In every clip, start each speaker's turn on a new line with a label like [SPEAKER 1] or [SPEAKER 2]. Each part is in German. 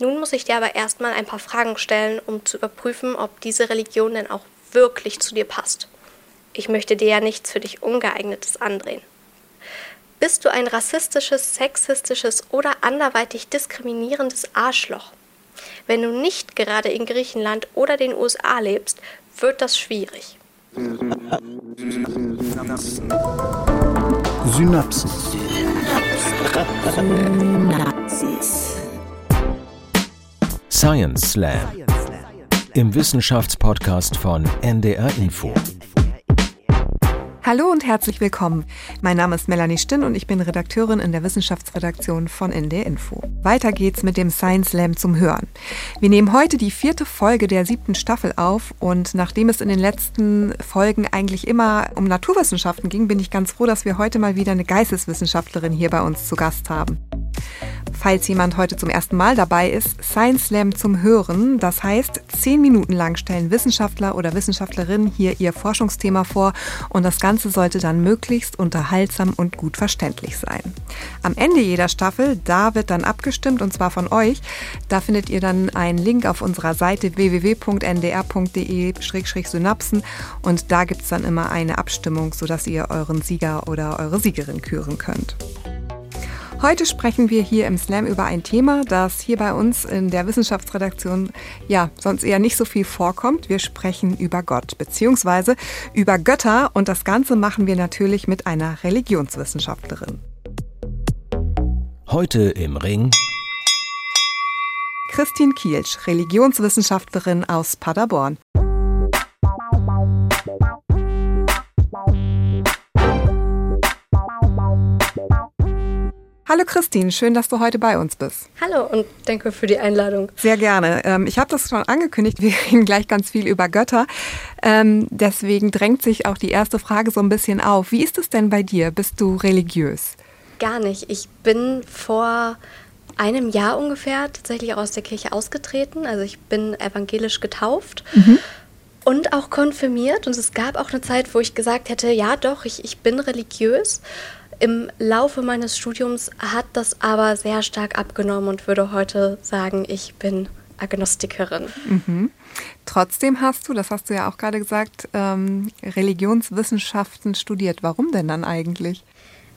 [SPEAKER 1] Nun muss ich dir aber erstmal ein paar Fragen stellen, um zu überprüfen, ob diese Religion denn auch wirklich zu dir passt. Ich möchte dir ja nichts für dich Ungeeignetes andrehen. Bist du ein rassistisches, sexistisches oder anderweitig diskriminierendes Arschloch? Wenn du nicht gerade in Griechenland oder den USA lebst, wird das schwierig.
[SPEAKER 2] Synapsen.
[SPEAKER 3] Synapsis.
[SPEAKER 2] Science Slam. Im Wissenschaftspodcast von NDR Info.
[SPEAKER 4] Hallo und herzlich willkommen. Mein Name ist Melanie Stinn und ich bin Redakteurin in der Wissenschaftsredaktion von NDR Info. Weiter geht's mit dem Science Slam zum Hören. Wir nehmen heute die vierte Folge der siebten Staffel auf und nachdem es in den letzten Folgen eigentlich immer um Naturwissenschaften ging, bin ich ganz froh, dass wir heute mal wieder eine Geisteswissenschaftlerin hier bei uns zu Gast haben. Falls jemand heute zum ersten Mal dabei ist, Science Slam zum Hören. Das heißt, zehn Minuten lang stellen Wissenschaftler oder Wissenschaftlerinnen hier ihr Forschungsthema vor und das Ganze sollte dann möglichst unterhaltsam und gut verständlich sein. Am Ende jeder Staffel, da wird dann abgestimmt und zwar von euch. Da findet ihr dann einen Link auf unserer Seite www.ndr.de-synapsen und da gibt es dann immer eine Abstimmung, sodass ihr euren Sieger oder eure Siegerin küren könnt. Heute sprechen wir hier im Slam über ein Thema, das hier bei uns in der Wissenschaftsredaktion ja sonst eher nicht so viel vorkommt. Wir sprechen über Gott bzw. über Götter und das Ganze machen wir natürlich mit einer Religionswissenschaftlerin.
[SPEAKER 2] Heute im Ring
[SPEAKER 4] Christine Kielsch, Religionswissenschaftlerin aus Paderborn. Hallo Christine, schön, dass du heute bei uns bist.
[SPEAKER 1] Hallo und danke für die Einladung.
[SPEAKER 4] Sehr gerne. Ähm, ich habe das schon angekündigt, wir reden gleich ganz viel über Götter. Ähm, deswegen drängt sich auch die erste Frage so ein bisschen auf. Wie ist es denn bei dir? Bist du religiös?
[SPEAKER 1] Gar nicht. Ich bin vor einem Jahr ungefähr tatsächlich aus der Kirche ausgetreten. Also ich bin evangelisch getauft. Mhm und auch konfirmiert. Und es gab auch eine Zeit, wo ich gesagt hätte, ja doch, ich, ich bin religiös. Im Laufe meines Studiums hat das aber sehr stark abgenommen und würde heute sagen, ich bin Agnostikerin.
[SPEAKER 4] Mhm. Trotzdem hast du, das hast du ja auch gerade gesagt, ähm, Religionswissenschaften studiert. Warum denn dann eigentlich?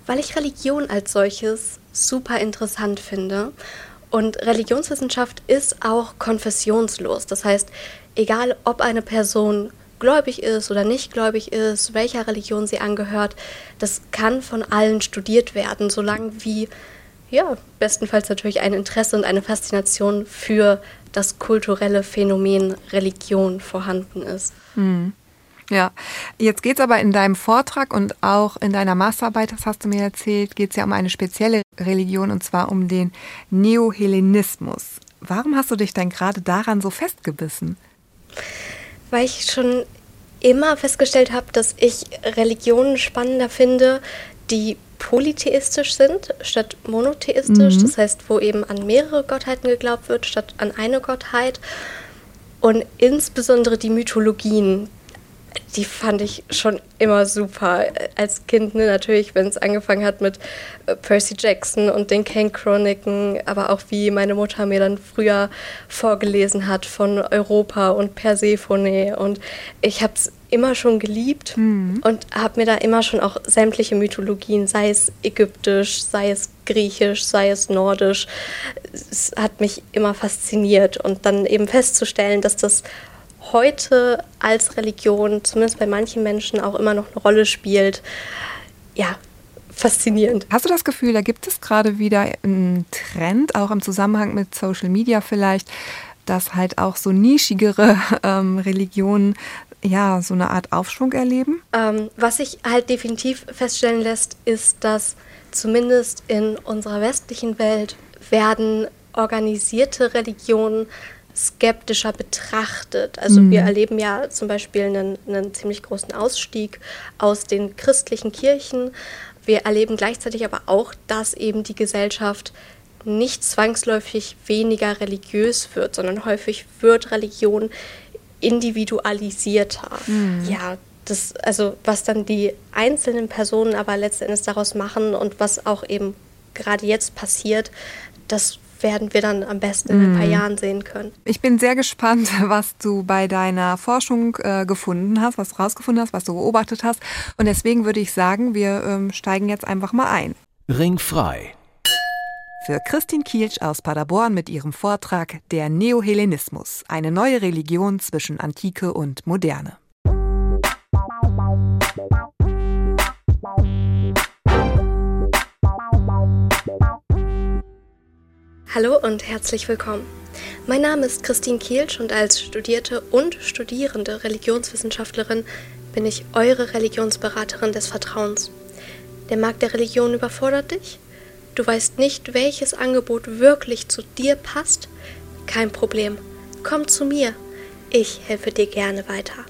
[SPEAKER 1] Weil ich Religion als solches super interessant finde. Und Religionswissenschaft ist auch konfessionslos. Das heißt, egal ob eine Person gläubig ist oder nicht gläubig ist, welcher Religion sie angehört, das kann von allen studiert werden, solange wie, ja, bestenfalls natürlich ein Interesse und eine Faszination für das kulturelle Phänomen Religion vorhanden ist.
[SPEAKER 4] Hm. Ja, jetzt geht es aber in deinem Vortrag und auch in deiner Masterarbeit, das hast du mir erzählt, geht es ja um eine spezielle Religion und zwar um den Neohellenismus. Warum hast du dich denn gerade daran so festgebissen?
[SPEAKER 1] Weil ich schon immer festgestellt habe, dass ich Religionen spannender finde, die polytheistisch sind statt monotheistisch. Mhm. Das heißt, wo eben an mehrere Gottheiten geglaubt wird statt an eine Gottheit. Und insbesondere die Mythologien, die fand ich schon immer super. Als Kind ne, natürlich, wenn es angefangen hat mit äh, Percy Jackson und den Kane-Chroniken, aber auch wie meine Mutter mir dann früher vorgelesen hat von Europa und Persephone. Und ich habe es immer schon geliebt mhm. und habe mir da immer schon auch sämtliche Mythologien, sei es ägyptisch, sei es griechisch, sei es nordisch, es hat mich immer fasziniert. Und dann eben festzustellen, dass das heute als Religion, zumindest bei manchen Menschen, auch immer noch eine Rolle spielt. Ja, faszinierend.
[SPEAKER 4] Hast du das Gefühl, da gibt es gerade wieder einen Trend, auch im Zusammenhang mit Social Media vielleicht, dass halt auch so nischigere ähm, Religionen ja so eine Art Aufschwung erleben?
[SPEAKER 1] Ähm, was sich halt definitiv feststellen lässt, ist, dass zumindest in unserer westlichen Welt werden organisierte Religionen skeptischer betrachtet. Also mhm. wir erleben ja zum Beispiel einen, einen ziemlich großen Ausstieg aus den christlichen Kirchen. Wir erleben gleichzeitig aber auch, dass eben die Gesellschaft nicht zwangsläufig weniger religiös wird, sondern häufig wird Religion individualisierter. Mhm. Ja, das, also was dann die einzelnen Personen aber letzten Endes daraus machen und was auch eben gerade jetzt passiert, das werden wir dann am besten in ein paar Jahren sehen können.
[SPEAKER 4] Ich bin sehr gespannt, was du bei deiner Forschung äh, gefunden hast, was du rausgefunden hast, was du beobachtet hast. Und deswegen würde ich sagen, wir ähm, steigen jetzt einfach mal ein.
[SPEAKER 2] Ringfrei.
[SPEAKER 4] Für Christine Kielsch aus Paderborn mit ihrem Vortrag Der Neohellenismus, eine neue Religion zwischen Antike und Moderne.
[SPEAKER 1] Hallo und herzlich willkommen. Mein Name ist Christine Kielsch und als studierte und studierende Religionswissenschaftlerin bin ich eure Religionsberaterin des Vertrauens. Der Markt der Religion überfordert dich? Du weißt nicht, welches Angebot wirklich zu dir passt? Kein Problem. Komm zu mir. Ich helfe dir gerne weiter.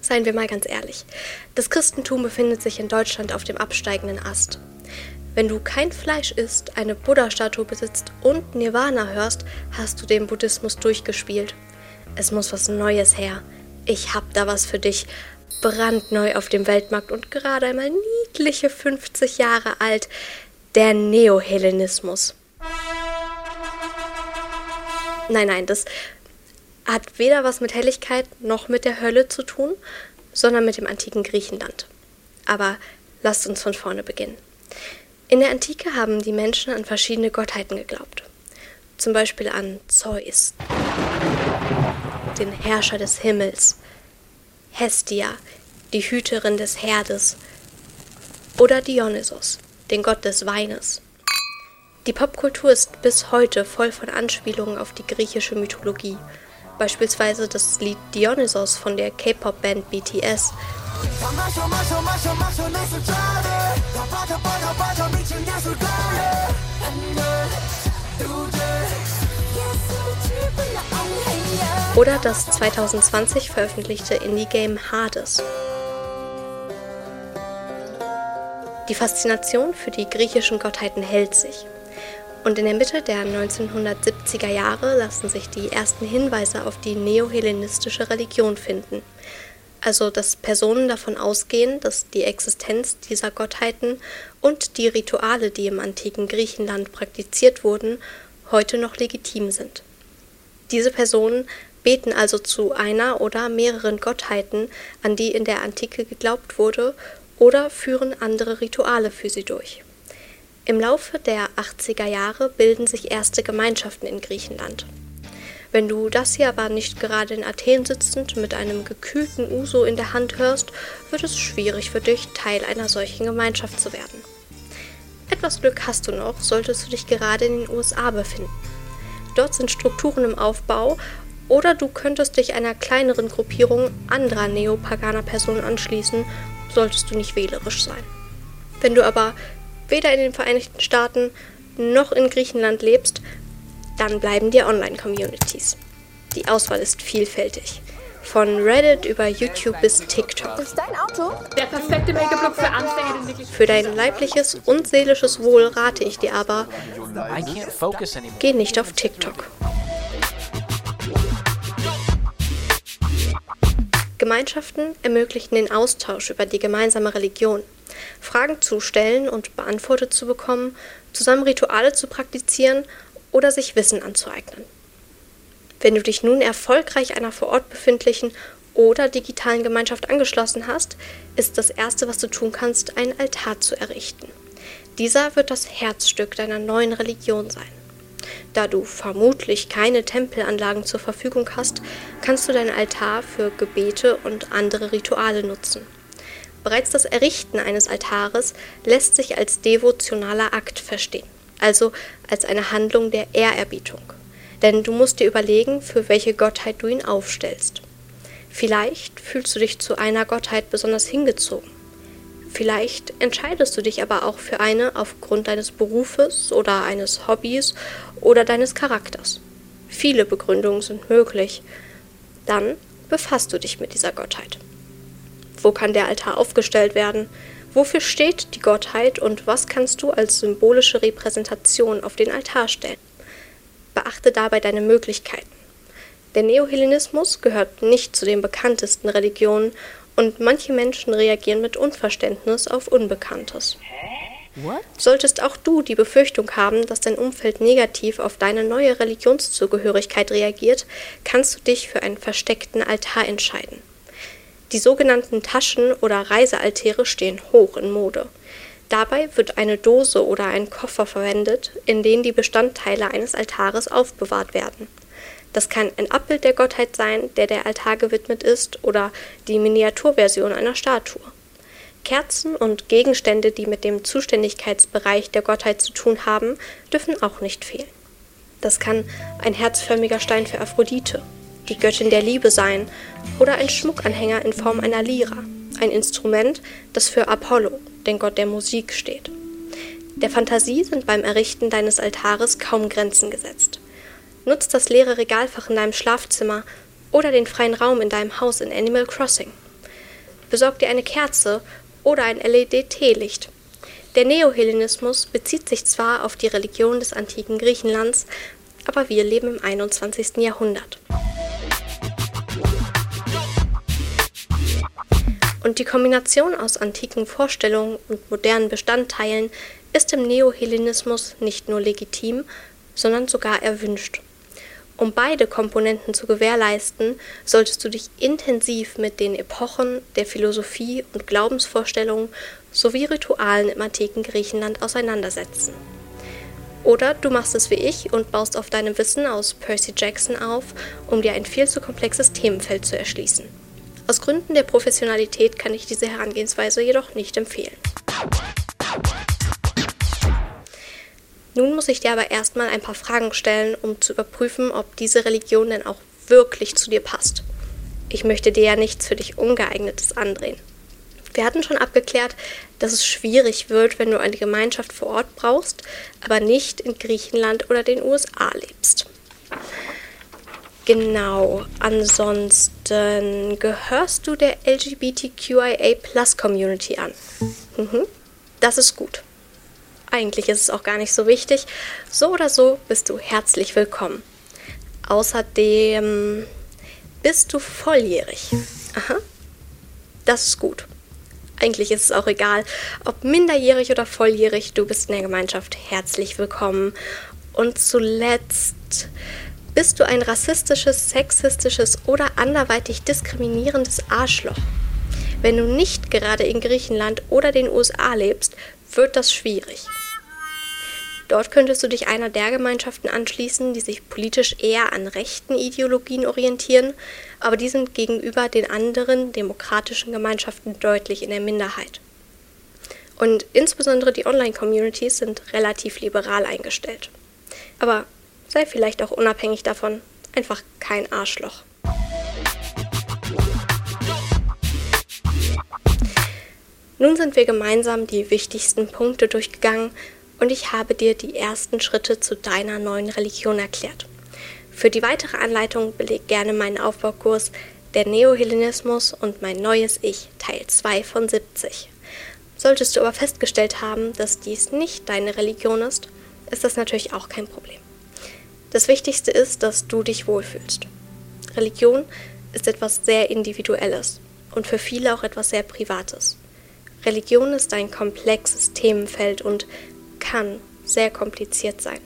[SPEAKER 1] Seien wir mal ganz ehrlich. Das Christentum befindet sich in Deutschland auf dem absteigenden Ast. Wenn du kein Fleisch isst, eine Buddha-Statue besitzt und Nirvana hörst, hast du den Buddhismus durchgespielt. Es muss was Neues her. Ich hab da was für dich. Brandneu auf dem Weltmarkt und gerade einmal niedliche 50 Jahre alt. Der Neohellenismus. Nein, nein, das hat weder was mit Helligkeit noch mit der Hölle zu tun, sondern mit dem antiken Griechenland. Aber lasst uns von vorne beginnen. In der Antike haben die Menschen an verschiedene Gottheiten geglaubt. Zum Beispiel an Zeus, den Herrscher des Himmels, Hestia, die Hüterin des Herdes, oder Dionysos, den Gott des Weines. Die Popkultur ist bis heute voll von Anspielungen auf die griechische Mythologie, beispielsweise das Lied Dionysos von der K-Pop-Band BTS oder das 2020 veröffentlichte Indie-Game Hades. Die Faszination für die griechischen Gottheiten hält sich. Und in der Mitte der 1970er Jahre lassen sich die ersten Hinweise auf die neohellenistische Religion finden also dass Personen davon ausgehen, dass die Existenz dieser Gottheiten und die Rituale, die im antiken Griechenland praktiziert wurden, heute noch legitim sind. Diese Personen beten also zu einer oder mehreren Gottheiten, an die in der Antike geglaubt wurde, oder führen andere Rituale für sie durch. Im Laufe der 80er Jahre bilden sich erste Gemeinschaften in Griechenland. Wenn du das hier aber nicht gerade in Athen sitzend mit einem gekühlten Uso in der Hand hörst, wird es schwierig für dich, Teil einer solchen Gemeinschaft zu werden. Etwas Glück hast du noch, solltest du dich gerade in den USA befinden. Dort sind Strukturen im Aufbau oder du könntest dich einer kleineren Gruppierung anderer neopaganer Personen anschließen, solltest du nicht wählerisch sein. Wenn du aber weder in den Vereinigten Staaten noch in Griechenland lebst, dann bleiben dir Online-Communities. Die Auswahl ist vielfältig. Von Reddit über YouTube bis TikTok.
[SPEAKER 5] Ist dein Auto?
[SPEAKER 6] Der perfekte Make-up-Look für Anfänger, den wirklich.
[SPEAKER 1] Für dein leibliches und seelisches Wohl rate ich dir aber, geh nicht auf TikTok. Gemeinschaften ermöglichen den Austausch über die gemeinsame Religion, Fragen zu stellen und beantwortet zu bekommen, zusammen Rituale zu praktizieren oder sich Wissen anzueignen. Wenn du dich nun erfolgreich einer vor Ort befindlichen oder digitalen Gemeinschaft angeschlossen hast, ist das Erste, was du tun kannst, einen Altar zu errichten. Dieser wird das Herzstück deiner neuen Religion sein. Da du vermutlich keine Tempelanlagen zur Verfügung hast, kannst du deinen Altar für Gebete und andere Rituale nutzen. Bereits das Errichten eines Altares lässt sich als devotionaler Akt verstehen also als eine Handlung der Ehrerbietung. Denn du musst dir überlegen, für welche Gottheit du ihn aufstellst. Vielleicht fühlst du dich zu einer Gottheit besonders hingezogen. Vielleicht entscheidest du dich aber auch für eine aufgrund deines Berufes oder eines Hobbys oder deines Charakters. Viele Begründungen sind möglich. Dann befasst du dich mit dieser Gottheit. Wo kann der Altar aufgestellt werden? Wofür steht die Gottheit und was kannst du als symbolische Repräsentation auf den Altar stellen? Beachte dabei deine Möglichkeiten. Der Neohellenismus gehört nicht zu den bekanntesten Religionen und manche Menschen reagieren mit Unverständnis auf Unbekanntes. Solltest auch du die Befürchtung haben, dass dein Umfeld negativ auf deine neue Religionszugehörigkeit reagiert, kannst du dich für einen versteckten Altar entscheiden. Die sogenannten Taschen- oder Reisealtäre stehen hoch in Mode. Dabei wird eine Dose oder ein Koffer verwendet, in denen die Bestandteile eines Altares aufbewahrt werden. Das kann ein Abbild der Gottheit sein, der der Altar gewidmet ist, oder die Miniaturversion einer Statue. Kerzen und Gegenstände, die mit dem Zuständigkeitsbereich der Gottheit zu tun haben, dürfen auch nicht fehlen. Das kann ein herzförmiger Stein für Aphrodite, die Göttin der Liebe sein, oder ein Schmuckanhänger in Form einer Lyra, ein Instrument, das für Apollo, den Gott der Musik, steht. Der Fantasie sind beim Errichten deines Altares kaum Grenzen gesetzt. Nutzt das leere Regalfach in deinem Schlafzimmer oder den freien Raum in deinem Haus in Animal Crossing. Besorg dir eine Kerze oder ein LED-Teelicht. Der Neohellenismus bezieht sich zwar auf die Religion des antiken Griechenlands, aber wir leben im 21. Jahrhundert. Und die Kombination aus antiken Vorstellungen und modernen Bestandteilen ist im Neohellenismus nicht nur legitim, sondern sogar erwünscht. Um beide Komponenten zu gewährleisten, solltest du dich intensiv mit den Epochen der Philosophie und Glaubensvorstellungen sowie Ritualen im antiken Griechenland auseinandersetzen. Oder du machst es wie ich und baust auf deinem Wissen aus Percy Jackson auf, um dir ein viel zu komplexes Themenfeld zu erschließen. Aus Gründen der Professionalität kann ich diese Herangehensweise jedoch nicht empfehlen. Nun muss ich dir aber erstmal ein paar Fragen stellen, um zu überprüfen, ob diese Religion denn auch wirklich zu dir passt. Ich möchte dir ja nichts für dich Ungeeignetes andrehen. Wir hatten schon abgeklärt, dass es schwierig wird, wenn du eine Gemeinschaft vor Ort brauchst, aber nicht in Griechenland oder den USA lebst. Genau. Ansonsten gehörst du der LGBTQIA Plus Community an. Mhm. Das ist gut. Eigentlich ist es auch gar nicht so wichtig. So oder so bist du herzlich willkommen. Außerdem bist du volljährig. Aha. Das ist gut. Eigentlich ist es auch egal, ob minderjährig oder volljährig, du bist in der Gemeinschaft herzlich willkommen. Und zuletzt bist du ein rassistisches, sexistisches oder anderweitig diskriminierendes Arschloch? Wenn du nicht gerade in Griechenland oder den USA lebst, wird das schwierig. Dort könntest du dich einer der Gemeinschaften anschließen, die sich politisch eher an rechten Ideologien orientieren, aber die sind gegenüber den anderen demokratischen Gemeinschaften deutlich in der Minderheit. Und insbesondere die Online-Communities sind relativ liberal eingestellt. Aber sei vielleicht auch unabhängig davon einfach kein Arschloch. Nun sind wir gemeinsam die wichtigsten Punkte durchgegangen und ich habe dir die ersten Schritte zu deiner neuen Religion erklärt. Für die weitere Anleitung beleg gerne meinen Aufbaukurs Der Neohellenismus und mein neues Ich, Teil 2 von 70. Solltest du aber festgestellt haben, dass dies nicht deine Religion ist, ist das natürlich auch kein Problem. Das Wichtigste ist, dass du dich wohlfühlst. Religion ist etwas sehr Individuelles und für viele auch etwas sehr Privates. Religion ist ein komplexes Themenfeld und kann sehr kompliziert sein.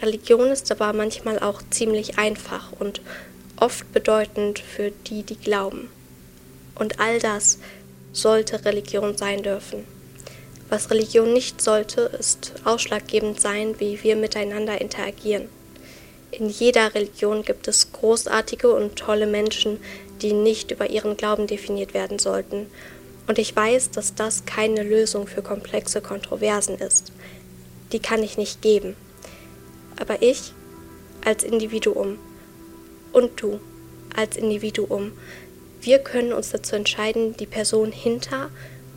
[SPEAKER 1] Religion ist aber manchmal auch ziemlich einfach und oft bedeutend für die, die glauben. Und all das sollte Religion sein dürfen. Was Religion nicht sollte, ist ausschlaggebend sein, wie wir miteinander interagieren. In jeder Religion gibt es großartige und tolle Menschen, die nicht über ihren Glauben definiert werden sollten. Und ich weiß, dass das keine Lösung für komplexe Kontroversen ist. Die kann ich nicht geben. Aber ich als Individuum und du als Individuum, wir können uns dazu entscheiden, die Person hinter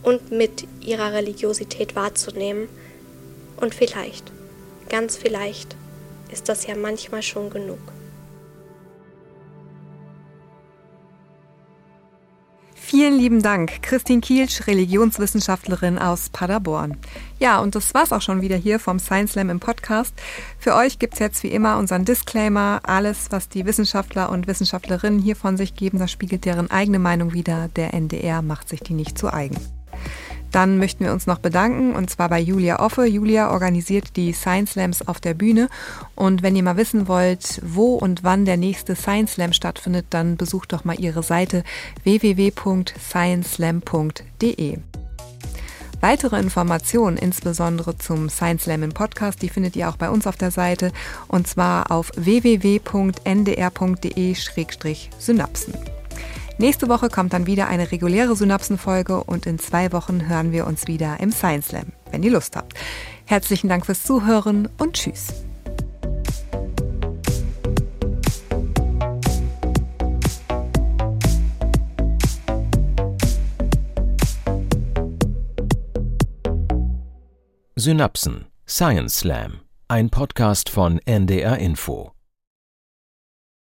[SPEAKER 1] und mit ihrer Religiosität wahrzunehmen. Und vielleicht, ganz vielleicht, ist das ja manchmal schon genug.
[SPEAKER 4] Vielen lieben Dank, Christine Kielsch, Religionswissenschaftlerin aus Paderborn. Ja, und das war's auch schon wieder hier vom Science Slam im Podcast. Für euch gibt's jetzt wie immer unseren Disclaimer. Alles, was die Wissenschaftler und Wissenschaftlerinnen hier von sich geben, das spiegelt deren eigene Meinung wider. Der NDR macht sich die nicht zu eigen. Dann möchten wir uns noch bedanken und zwar bei Julia Offe. Julia organisiert die Science Slams auf der Bühne und wenn ihr mal wissen wollt, wo und wann der nächste Science Slam stattfindet, dann besucht doch mal ihre Seite www.scienceslam.de. Weitere Informationen, insbesondere zum Science Slam im Podcast, die findet ihr auch bei uns auf der Seite und zwar auf www.ndr.de-synapsen. Nächste Woche kommt dann wieder eine reguläre Synapsenfolge und in zwei Wochen hören wir uns wieder im Science Slam, wenn ihr Lust habt. Herzlichen Dank fürs Zuhören und tschüss.
[SPEAKER 2] Synapsen Science Slam, ein Podcast von NDR Info.